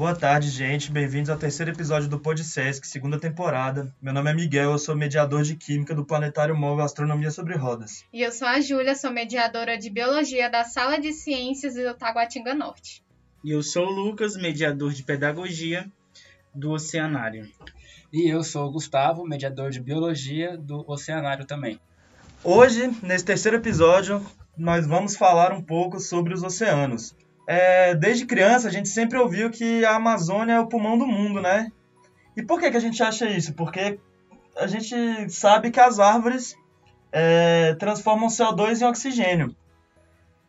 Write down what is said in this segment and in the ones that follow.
Boa tarde, gente. Bem-vindos ao terceiro episódio do PodSesc, segunda temporada. Meu nome é Miguel, eu sou mediador de Química do Planetário Móvel Astronomia sobre Rodas. E eu sou a Júlia, sou mediadora de Biologia da Sala de Ciências do Taguatinga Norte. E eu sou o Lucas, mediador de Pedagogia do Oceanário. E eu sou o Gustavo, mediador de Biologia do Oceanário também. Hoje, nesse terceiro episódio, nós vamos falar um pouco sobre os oceanos. É, desde criança, a gente sempre ouviu que a Amazônia é o pulmão do mundo, né? E por que, que a gente acha isso? Porque a gente sabe que as árvores é, transformam CO2 em oxigênio.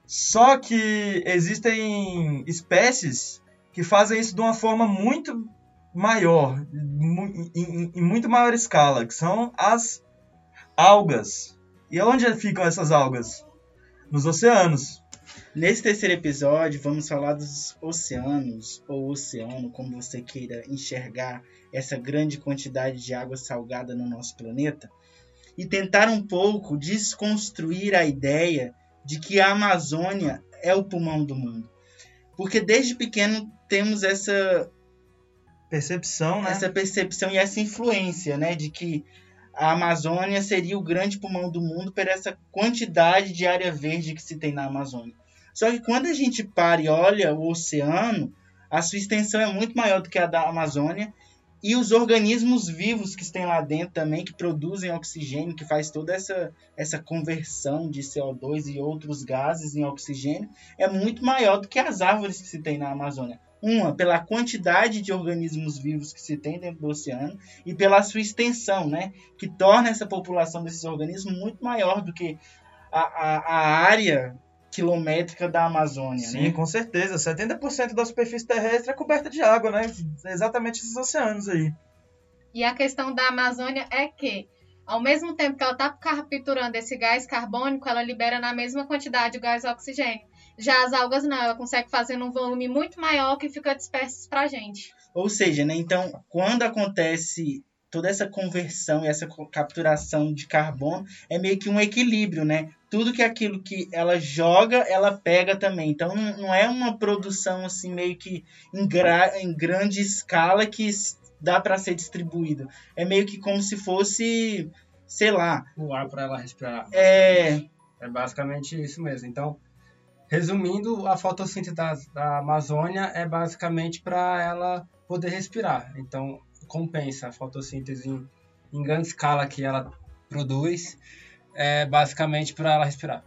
Só que existem espécies que fazem isso de uma forma muito maior, em, em muito maior escala, que são as algas. E onde ficam essas algas? Nos oceanos. Nesse terceiro episódio, vamos falar dos oceanos, ou oceano, como você queira enxergar essa grande quantidade de água salgada no nosso planeta, e tentar um pouco desconstruir a ideia de que a Amazônia é o pulmão do mundo. Porque desde pequeno temos essa percepção, né? Essa percepção e essa influência, né, de que a Amazônia seria o grande pulmão do mundo por essa quantidade de área verde que se tem na Amazônia. Só que quando a gente para e olha o oceano, a sua extensão é muito maior do que a da Amazônia e os organismos vivos que estão lá dentro também, que produzem oxigênio, que faz toda essa, essa conversão de CO2 e outros gases em oxigênio, é muito maior do que as árvores que se tem na Amazônia. Uma, pela quantidade de organismos vivos que se tem dentro do oceano e pela sua extensão, né? Que torna essa população desses organismos muito maior do que a, a, a área quilométrica da Amazônia. Sim, né? com certeza. 70% da superfície terrestre é coberta de água, né? Exatamente esses oceanos aí. E a questão da Amazônia é que, ao mesmo tempo que ela está capturando esse gás carbônico, ela libera na mesma quantidade o gás oxigênio. Já as algas não, ela consegue fazer num volume muito maior que fica disperso para a gente. Ou seja, né, então, quando acontece toda essa conversão e essa capturação de carbono, é meio que um equilíbrio, né? tudo que aquilo que ela joga, ela pega também. Então não é uma produção assim meio que em, gra em grande escala que dá para ser distribuído. É meio que como se fosse, sei lá, o ar para ela respirar. É, é basicamente isso mesmo. Então, resumindo, a fotossíntese da, da Amazônia é basicamente para ela poder respirar. Então, compensa a fotossíntese em, em grande escala que ela produz é basicamente para ela respirar.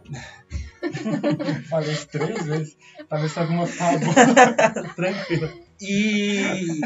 Falei isso três vezes, talvez se alguma fala tranquilo. E,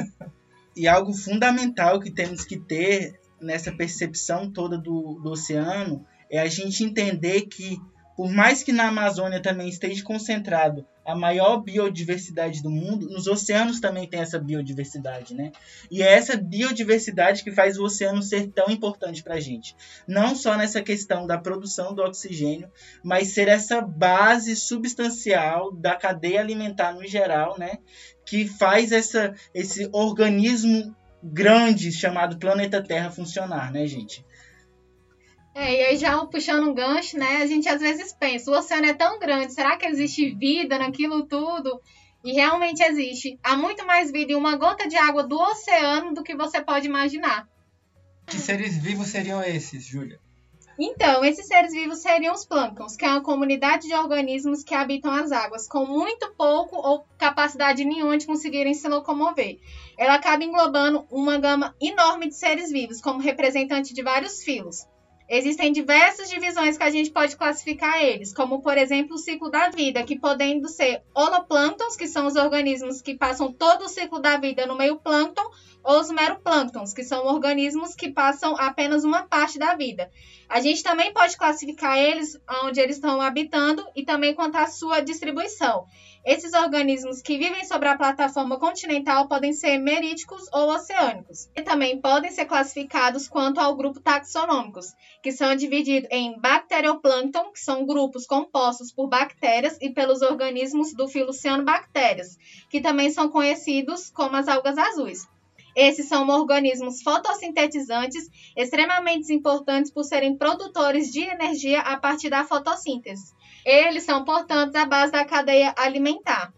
e algo fundamental que temos que ter nessa percepção toda do, do oceano é a gente entender que, por mais que na Amazônia também esteja concentrado a maior biodiversidade do mundo, nos oceanos também tem essa biodiversidade, né? E é essa biodiversidade que faz o oceano ser tão importante para a gente. Não só nessa questão da produção do oxigênio, mas ser essa base substancial da cadeia alimentar no geral, né? Que faz essa, esse organismo grande chamado planeta Terra funcionar, né, gente? É, e aí já puxando um gancho, né? A gente às vezes pensa, o oceano é tão grande, será que existe vida naquilo tudo? E realmente existe. Há muito mais vida em uma gota de água do oceano do que você pode imaginar. Que seres vivos seriam esses, Júlia? Então, esses seres vivos seriam os plânctons, que é uma comunidade de organismos que habitam as águas, com muito pouco ou capacidade nenhuma de conseguirem se locomover. Ela acaba englobando uma gama enorme de seres vivos, como representante de vários filos. Existem diversas divisões que a gente pode classificar eles, como por exemplo o ciclo da vida, que podendo ser holoplânctons, que são os organismos que passam todo o ciclo da vida no meio plâncton, ou os meroplânctons, que são organismos que passam apenas uma parte da vida. A gente também pode classificar eles onde eles estão habitando e também quanto à sua distribuição. Esses organismos que vivem sobre a plataforma continental podem ser meríticos ou oceânicos. E também podem ser classificados quanto ao grupo taxonômicos, que são divididos em bacterioplâncton, que são grupos compostos por bactérias e pelos organismos do filo cianobactérias, que também são conhecidos como as algas azuis. Esses são organismos fotossintetizantes extremamente importantes por serem produtores de energia a partir da fotossíntese. Eles são, portanto, a base da cadeia alimentar.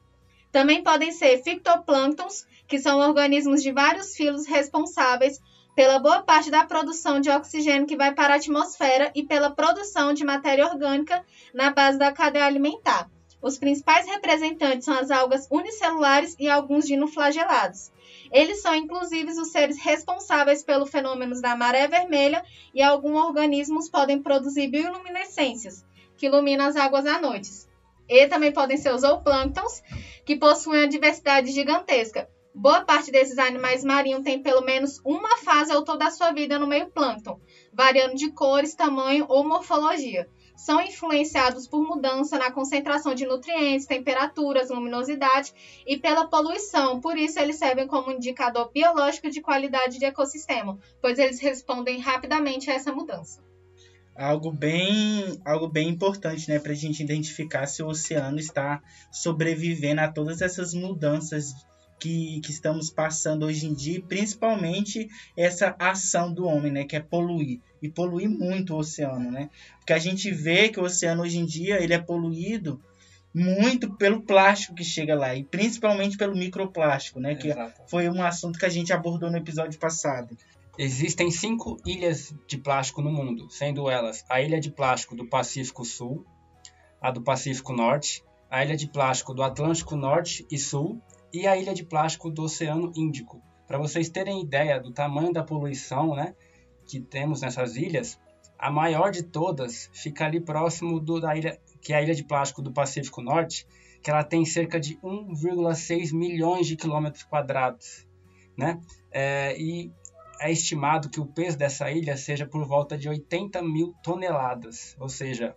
Também podem ser fitoplânctons, que são organismos de vários filos responsáveis pela boa parte da produção de oxigênio que vai para a atmosfera e pela produção de matéria orgânica na base da cadeia alimentar. Os principais representantes são as algas unicelulares e alguns dinoflagelados. Eles são, inclusive, os seres responsáveis pelos fenômenos da maré vermelha e alguns organismos podem produzir bioluminescências, que iluminam as águas à noite. E também podem ser os zooplânctons, que possuem uma diversidade gigantesca. Boa parte desses animais marinhos tem pelo menos uma fase ou toda a sua vida no meio plâncton, variando de cores, tamanho ou morfologia são influenciados por mudança na concentração de nutrientes, temperaturas, luminosidade e pela poluição. Por isso, eles servem como indicador biológico de qualidade de ecossistema, pois eles respondem rapidamente a essa mudança. Algo bem, algo bem importante né, para a gente identificar se o oceano está sobrevivendo a todas essas mudanças que, que estamos passando hoje em dia, principalmente essa ação do homem, né, que é poluir e poluir muito o oceano, né? Porque a gente vê que o oceano hoje em dia ele é poluído muito pelo plástico que chega lá e principalmente pelo microplástico, né? Que Exato. foi um assunto que a gente abordou no episódio passado. Existem cinco ilhas de plástico no mundo, sendo elas a ilha de plástico do Pacífico Sul, a do Pacífico Norte, a ilha de plástico do Atlântico Norte e Sul e a ilha de plástico do Oceano Índico. Para vocês terem ideia do tamanho da poluição né, que temos nessas ilhas, a maior de todas fica ali próximo do, da ilha, que é a ilha de plástico do Pacífico Norte, que ela tem cerca de 1,6 milhões de quilômetros quadrados. Né? É, e é estimado que o peso dessa ilha seja por volta de 80 mil toneladas, ou seja,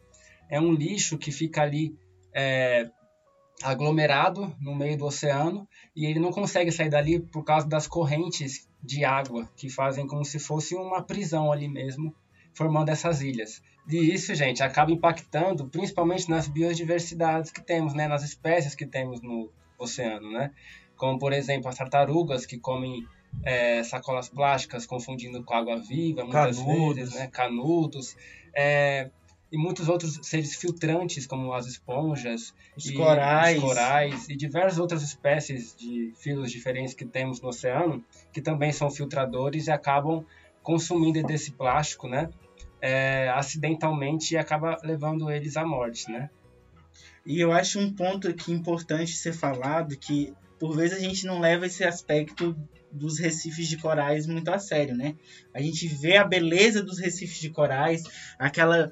é um lixo que fica ali é, aglomerado no meio do oceano e ele não consegue sair dali por causa das correntes de água que fazem como se fosse uma prisão ali mesmo, formando essas ilhas. E isso, gente, acaba impactando principalmente nas biodiversidades que temos, né, nas espécies que temos no oceano, né? Como, por exemplo, as tartarugas que comem é, sacolas plásticas confundindo com água viva, muitas canudos. vezes, né? Canudos. É, e muitos outros seres filtrantes, como as esponjas, os, e, corais. os corais e diversas outras espécies de filos diferentes que temos no oceano, que também são filtradores e acabam consumindo desse plástico, né? É, acidentalmente e acaba levando eles à morte, né? E eu acho um ponto aqui importante ser falado que por vezes a gente não leva esse aspecto dos recifes de corais muito a sério, né? A gente vê a beleza dos recifes de corais, aquela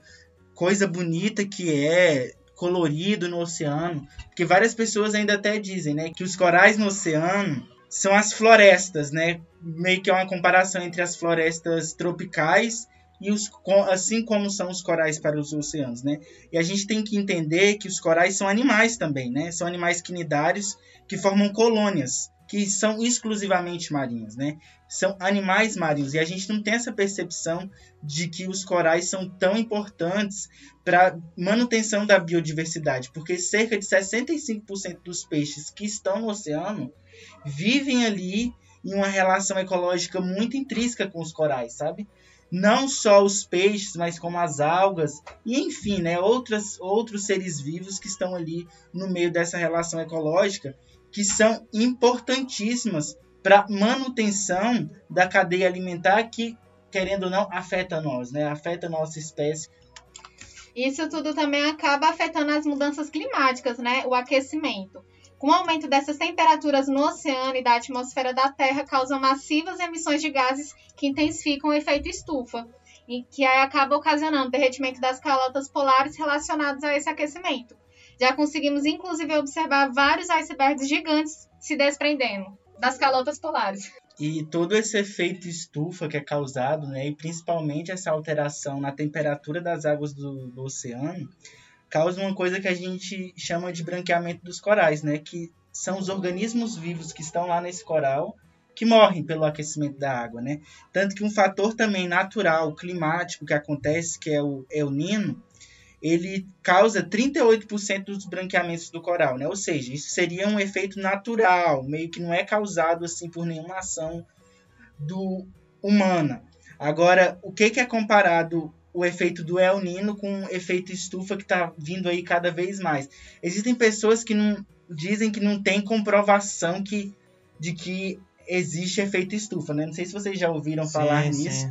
coisa bonita que é colorido no oceano, porque várias pessoas ainda até dizem, né, que os corais no oceano são as florestas, né? Meio que é uma comparação entre as florestas tropicais e os assim como são os corais para os oceanos, né? E a gente tem que entender que os corais são animais também, né? São animais quinidários que formam colônias que são exclusivamente marinhas, né? São animais marinhos e a gente não tem essa percepção de que os corais são tão importantes para manutenção da biodiversidade, porque cerca de 65% dos peixes que estão no oceano vivem ali em uma relação ecológica muito intrínseca com os corais, sabe? Não só os peixes, mas como as algas e enfim, né, outras, outros seres vivos que estão ali no meio dessa relação ecológica que são importantíssimas para manutenção da cadeia alimentar que, querendo ou não, afeta nós, né? Afeta a nossa espécie. Isso tudo também acaba afetando as mudanças climáticas, né? O aquecimento. Com o aumento dessas temperaturas no oceano e da atmosfera da Terra, causam massivas emissões de gases que intensificam o efeito estufa, e que acaba ocasionando derretimento das calotas polares relacionados a esse aquecimento. Já conseguimos, inclusive, observar vários icebergs gigantes se desprendendo das calotas polares. E todo esse efeito estufa que é causado, né, e principalmente essa alteração na temperatura das águas do, do oceano, causa uma coisa que a gente chama de branqueamento dos corais, né, que são os organismos vivos que estão lá nesse coral que morrem pelo aquecimento da água, né? Tanto que um fator também natural, climático que acontece, que é o El Nino, ele causa 38% dos branqueamentos do coral, né? Ou seja, isso seria um efeito natural, meio que não é causado assim por nenhuma ação do humana. Agora, o que, que é comparado o efeito do El Nino com o efeito estufa que está vindo aí cada vez mais? Existem pessoas que não dizem que não tem comprovação que de que existe efeito estufa, né? Não sei se vocês já ouviram falar Sim, nisso, sim.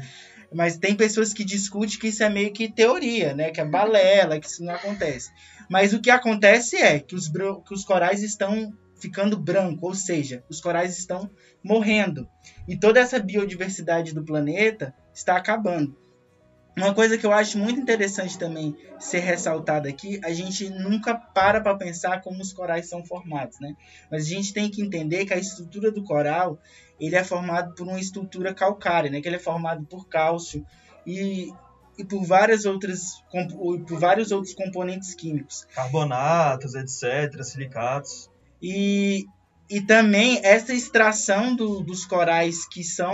mas tem pessoas que discutem que isso é meio que teoria, né? Que é balela, que isso não acontece. Mas o que acontece é que os, que os corais estão ficando branco, ou seja, os corais estão morrendo. E toda essa biodiversidade do planeta está acabando. Uma coisa que eu acho muito interessante também ser ressaltada aqui, a gente nunca para para pensar como os corais são formados, né? Mas a gente tem que entender que a estrutura do coral, ele é formado por uma estrutura calcária, né? Que ele é formado por cálcio e, e por várias outras por vários outros componentes químicos. Carbonatos, etc., silicatos. E, e também essa extração do- dos corais que são,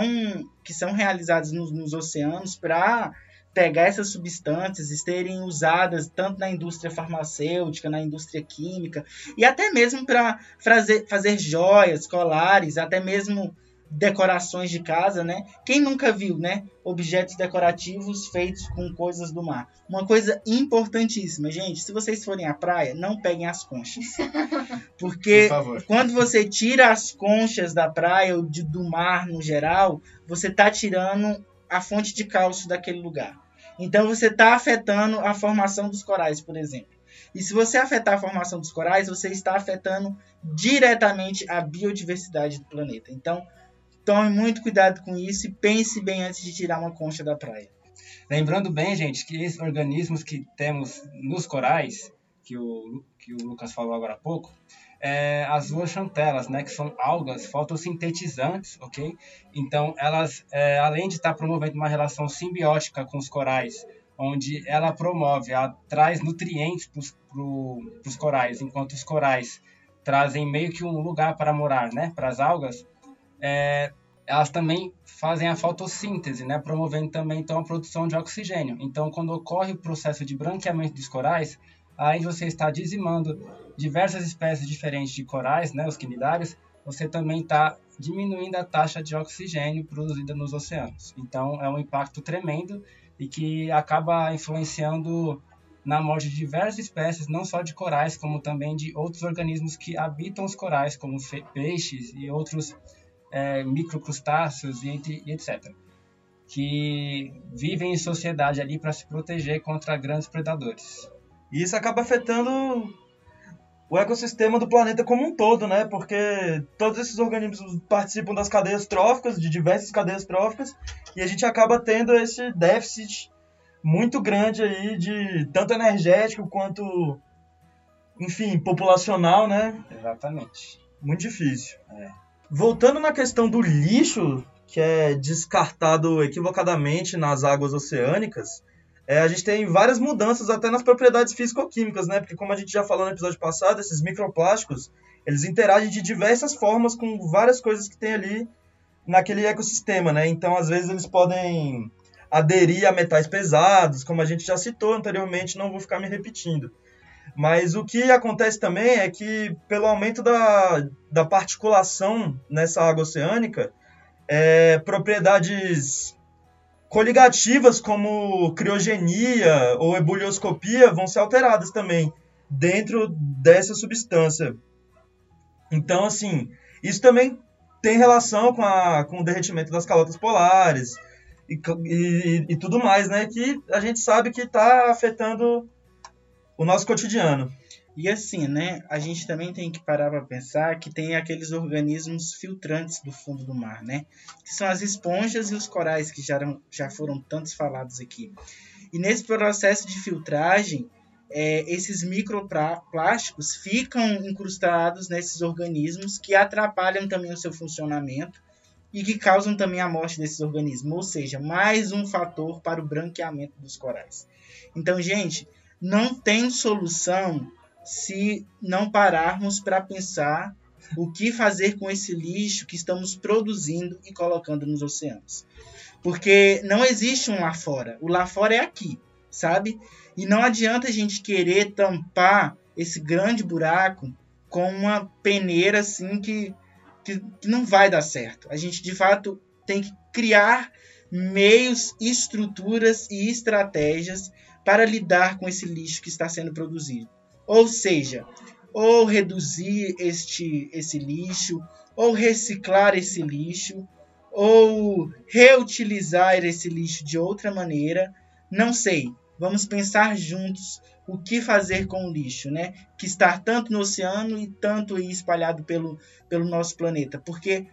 que são realizados nos, nos oceanos para pegar essas substâncias e serem usadas tanto na indústria farmacêutica, na indústria química, e até mesmo para fazer, fazer joias, colares, até mesmo decorações de casa, né? Quem nunca viu, né? Objetos decorativos feitos com coisas do mar. Uma coisa importantíssima, gente, se vocês forem à praia, não peguem as conchas. Por Porque favor. quando você tira as conchas da praia ou de- do mar no geral, você está tirando a fonte de cálcio daquele lugar. Então você está afetando a formação dos corais, por exemplo. E se você afetar a formação dos corais, você está afetando diretamente a biodiversidade do planeta. Então, tome muito cuidado com isso e pense bem antes de tirar uma concha da praia. Lembrando bem, gente, que esses organismos que temos nos corais, que o, que o Lucas falou agora há pouco, é, as zooxantelas, né, que são algas fotossintetizantes, ok? Então, elas, é, além de estar promovendo uma relação simbiótica com os corais, onde ela promove, ela traz nutrientes para os corais, enquanto os corais trazem meio que um lugar para morar, né, para as algas, é, elas também fazem a fotossíntese, né, promovendo também então a produção de oxigênio. Então, quando ocorre o processo de branqueamento dos corais, aí você está dizimando diversas espécies diferentes de corais, né, os quinidários, você também está diminuindo a taxa de oxigênio produzida nos oceanos. Então, é um impacto tremendo e que acaba influenciando na morte de diversas espécies, não só de corais, como também de outros organismos que habitam os corais, como peixes e outros é, microcrustáceos e, e etc. Que vivem em sociedade ali para se proteger contra grandes predadores. E isso acaba afetando o ecossistema do planeta como um todo, né? Porque todos esses organismos participam das cadeias tróficas, de diversas cadeias tróficas, e a gente acaba tendo esse déficit muito grande aí de tanto energético quanto, enfim, populacional, né? Exatamente. Muito difícil. Voltando na questão do lixo, que é descartado equivocadamente nas águas oceânicas, é, a gente tem várias mudanças até nas propriedades físico-químicas, né? Porque como a gente já falou no episódio passado, esses microplásticos, eles interagem de diversas formas com várias coisas que tem ali naquele ecossistema, né? Então, às vezes, eles podem aderir a metais pesados, como a gente já citou anteriormente, não vou ficar me repetindo. Mas o que acontece também é que, pelo aumento da, da particulação nessa água oceânica, é, propriedades coligativas como criogenia ou ebulioscopia vão ser alteradas também dentro dessa substância. Então, assim, isso também tem relação com, a, com o derretimento das calotas polares e, e, e tudo mais, né? Que a gente sabe que está afetando o nosso cotidiano. E assim, né, a gente também tem que parar para pensar que tem aqueles organismos filtrantes do fundo do mar, né? Que são as esponjas e os corais que já, eram, já foram tantos falados aqui. E nesse processo de filtragem, é, esses microplásticos ficam incrustados nesses organismos que atrapalham também o seu funcionamento e que causam também a morte desses organismos, ou seja, mais um fator para o branqueamento dos corais. Então, gente, não tem solução se não pararmos para pensar o que fazer com esse lixo que estamos produzindo e colocando nos oceanos. Porque não existe um lá fora. O lá fora é aqui, sabe? E não adianta a gente querer tampar esse grande buraco com uma peneira assim que, que, que não vai dar certo. A gente de fato tem que criar meios, estruturas e estratégias para lidar com esse lixo que está sendo produzido. Ou seja, ou reduzir este esse lixo, ou reciclar esse lixo, ou reutilizar esse lixo de outra maneira, não sei. Vamos pensar juntos o que fazer com o lixo, né? Que está tanto no oceano e tanto espalhado pelo, pelo nosso planeta. Porque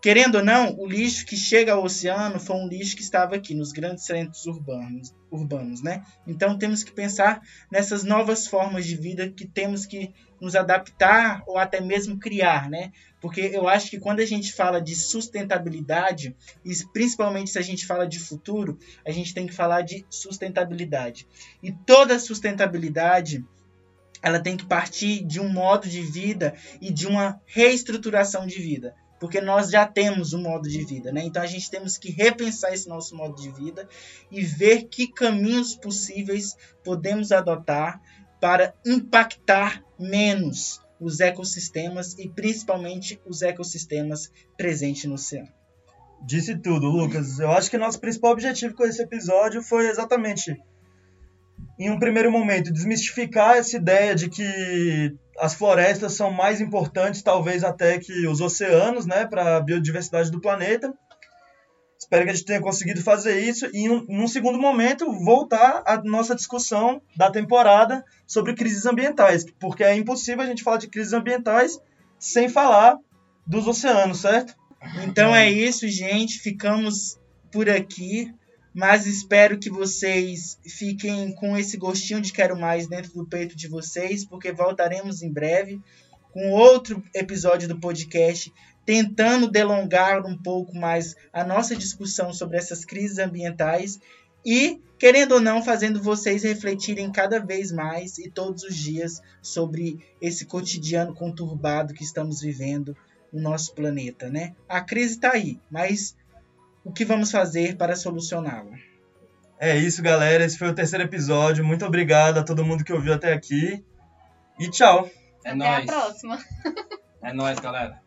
Querendo ou não, o lixo que chega ao oceano foi um lixo que estava aqui nos grandes centros urbanos, urbanos, né? Então temos que pensar nessas novas formas de vida que temos que nos adaptar ou até mesmo criar, né? Porque eu acho que quando a gente fala de sustentabilidade, e principalmente se a gente fala de futuro, a gente tem que falar de sustentabilidade. E toda sustentabilidade ela tem que partir de um modo de vida e de uma reestruturação de vida porque nós já temos um modo de vida, né? Então a gente temos que repensar esse nosso modo de vida e ver que caminhos possíveis podemos adotar para impactar menos os ecossistemas e principalmente os ecossistemas presentes no oceano. Disse tudo, Lucas. Eu acho que nosso principal objetivo com esse episódio foi exatamente, em um primeiro momento, desmistificar essa ideia de que as florestas são mais importantes, talvez até que os oceanos, né, para a biodiversidade do planeta. Espero que a gente tenha conseguido fazer isso e, num segundo momento, voltar à nossa discussão da temporada sobre crises ambientais, porque é impossível a gente falar de crises ambientais sem falar dos oceanos, certo? Então é isso, gente. Ficamos por aqui mas espero que vocês fiquem com esse gostinho de quero mais dentro do peito de vocês, porque voltaremos em breve com outro episódio do podcast tentando delongar um pouco mais a nossa discussão sobre essas crises ambientais e, querendo ou não, fazendo vocês refletirem cada vez mais e todos os dias sobre esse cotidiano conturbado que estamos vivendo no nosso planeta, né? A crise está aí, mas o que vamos fazer para solucioná-la. É isso, galera. Esse foi o terceiro episódio. Muito obrigado a todo mundo que ouviu até aqui. E tchau. É Até nóis. a próxima. É nóis, galera.